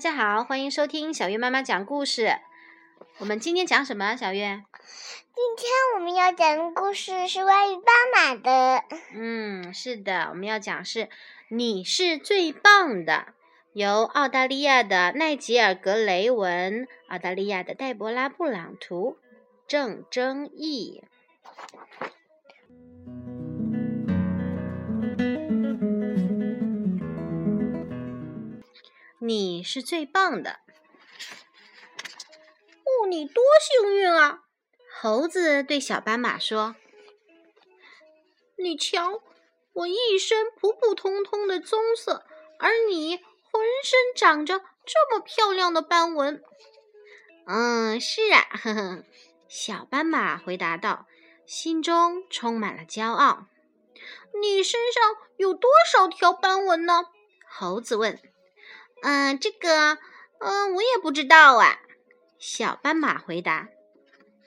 家好，欢迎收听小月妈妈讲故事。我们今天讲什么？小月？今天我们要讲的故事是关于斑马的。嗯，是的，我们要讲是你是最棒的，由澳大利亚的奈吉尔·格雷文，澳大利亚的黛博拉·布朗图，郑争译。你是最棒的。哦，你多幸运啊！猴子对小斑马说：“你瞧，我一身普普通通的棕色，而你浑身长着这么漂亮的斑纹。”“嗯，是啊。”呵呵，小斑马回答道，心中充满了骄傲。“你身上有多少条斑纹呢？”猴子问。嗯，这个，嗯，我也不知道啊。小斑马回答：“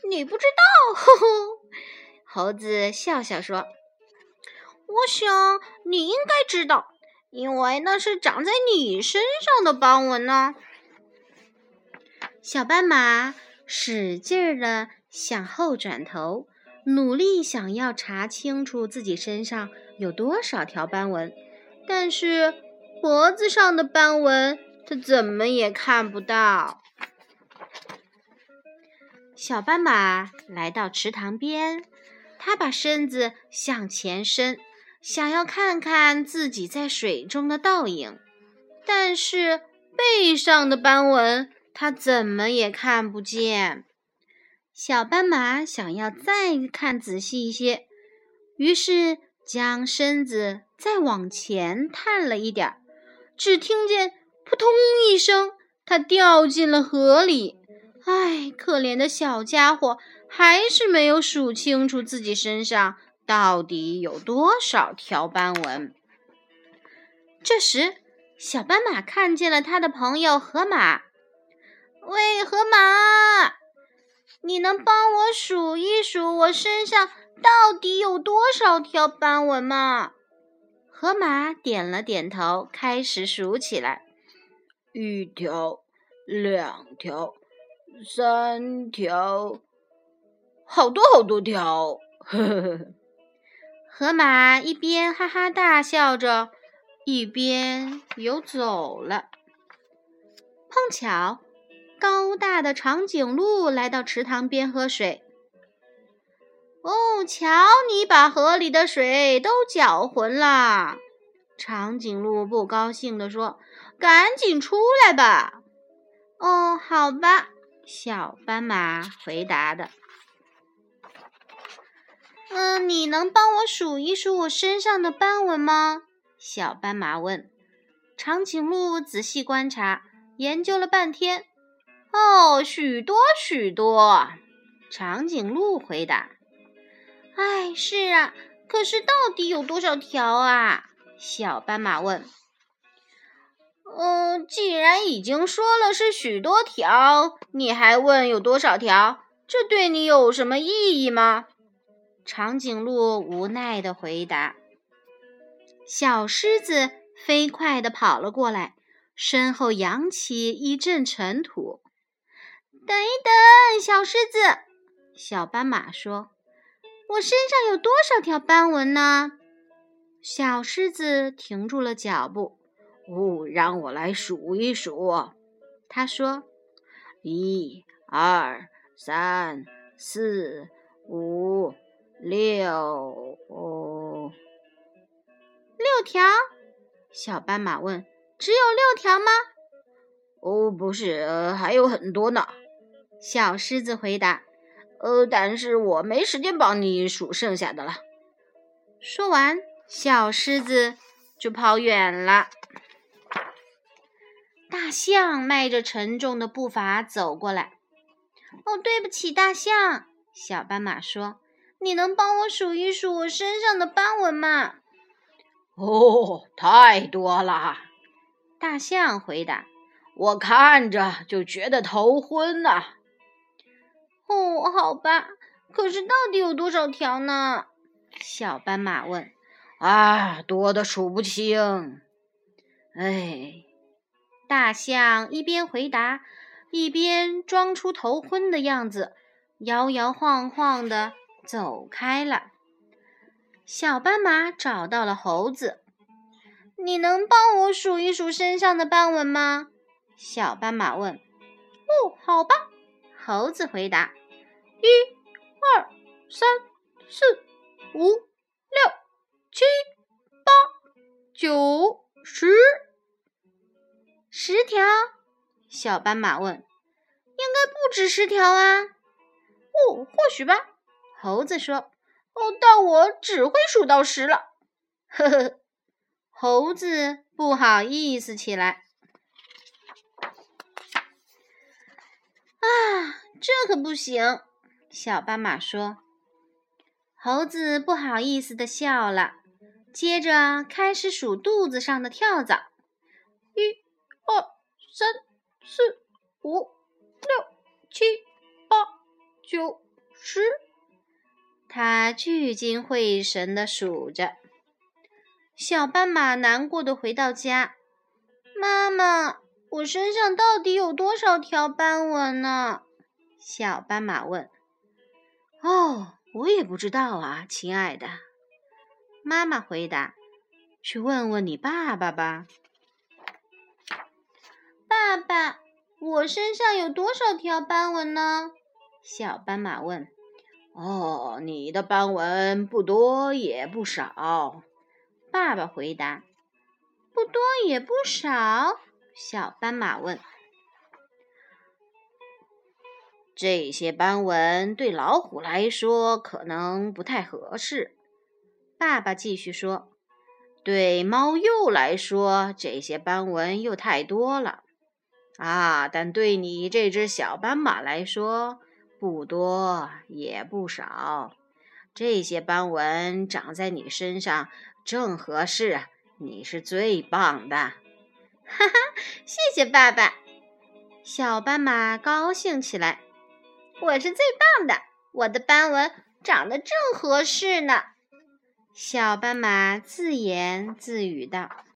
你不知道？”呵呵，猴子笑笑说：“我想你应该知道，因为那是长在你身上的斑纹呢。”小斑马使劲儿的向后转头，努力想要查清楚自己身上有多少条斑纹，但是。脖子上的斑纹，它怎么也看不到。小斑马来到池塘边，它把身子向前伸，想要看看自己在水中的倒影。但是背上的斑纹，它怎么也看不见。小斑马想要再看仔细一些，于是将身子再往前探了一点儿。只听见扑通一声，它掉进了河里。唉，可怜的小家伙，还是没有数清楚自己身上到底有多少条斑纹。这时，小斑马看见了他的朋友河马。喂，河马，你能帮我数一数我身上到底有多少条斑纹吗？河马点了点头，开始数起来：一条，两条，三条，好多好多条！呵呵呵。河马一边哈哈大笑着，一边游走了。碰巧，高大的长颈鹿来到池塘边喝水。哦，瞧，你把河里的水都搅浑了！长颈鹿不高兴地说：“赶紧出来吧！”哦，好吧，小斑马回答的。嗯，你能帮我数一数我身上的斑纹吗？小斑马问。长颈鹿仔细观察，研究了半天。哦，许多许多。长颈鹿回答。哎，是啊，可是到底有多少条啊？小斑马问。嗯，既然已经说了是许多条，你还问有多少条？这对你有什么意义吗？长颈鹿无奈的回答。小狮子飞快地跑了过来，身后扬起一阵尘土。等一等，小狮子，小斑马说。我身上有多少条斑纹呢？小狮子停住了脚步。哦，让我来数一数。他说：“一、二、三、四、五、六。”哦六条？小斑马问：“只有六条吗？”哦，不是，还有很多呢。小狮子回答。呃，但是我没时间帮你数剩下的了。说完，小狮子就跑远了。大象迈着沉重的步伐走过来。哦，对不起，大象。小斑马说：“你能帮我数一数我身上的斑纹吗？”哦，太多了。大象回答：“我看着就觉得头昏呐。”哦，好吧，可是到底有多少条呢？小斑马问。啊，多的数不清。哎，大象一边回答，一边装出头昏的样子，摇摇晃晃地走开了。小斑马找到了猴子，“你能帮我数一数身上的斑纹吗？”小斑马问。“哦，好吧。”猴子回答，“一、二、三、四、五、六、七、八、九、十。”十条，小斑马问：“应该不止十条啊？”“哦，或许吧。”猴子说。“哦，但我只会数到十了。”呵呵，猴子不好意思起来。“啊这可不行！”小斑马说。猴子不好意思的笑了，接着开始数肚子上的跳蚤。一。二三四五六七八九十，他聚精会神的数着。小斑马难过的回到家：“妈妈，我身上到底有多少条斑纹呢？”小斑马问。“哦，我也不知道啊，亲爱的。”妈妈回答：“去问问你爸爸吧。”爸爸，我身上有多少条斑纹呢？小斑马问。哦，你的斑纹不多也不少。爸爸回答。不多也不少。小斑马问。这些斑纹对老虎来说可能不太合适。爸爸继续说。对猫鼬来说，这些斑纹又太多了。啊！但对你这只小斑马来说，不多也不少。这些斑纹长在你身上正合适，你是最棒的。哈哈，谢谢爸爸！小斑马高兴起来。我是最棒的，我的斑纹长得正合适呢。小斑马自言自语道。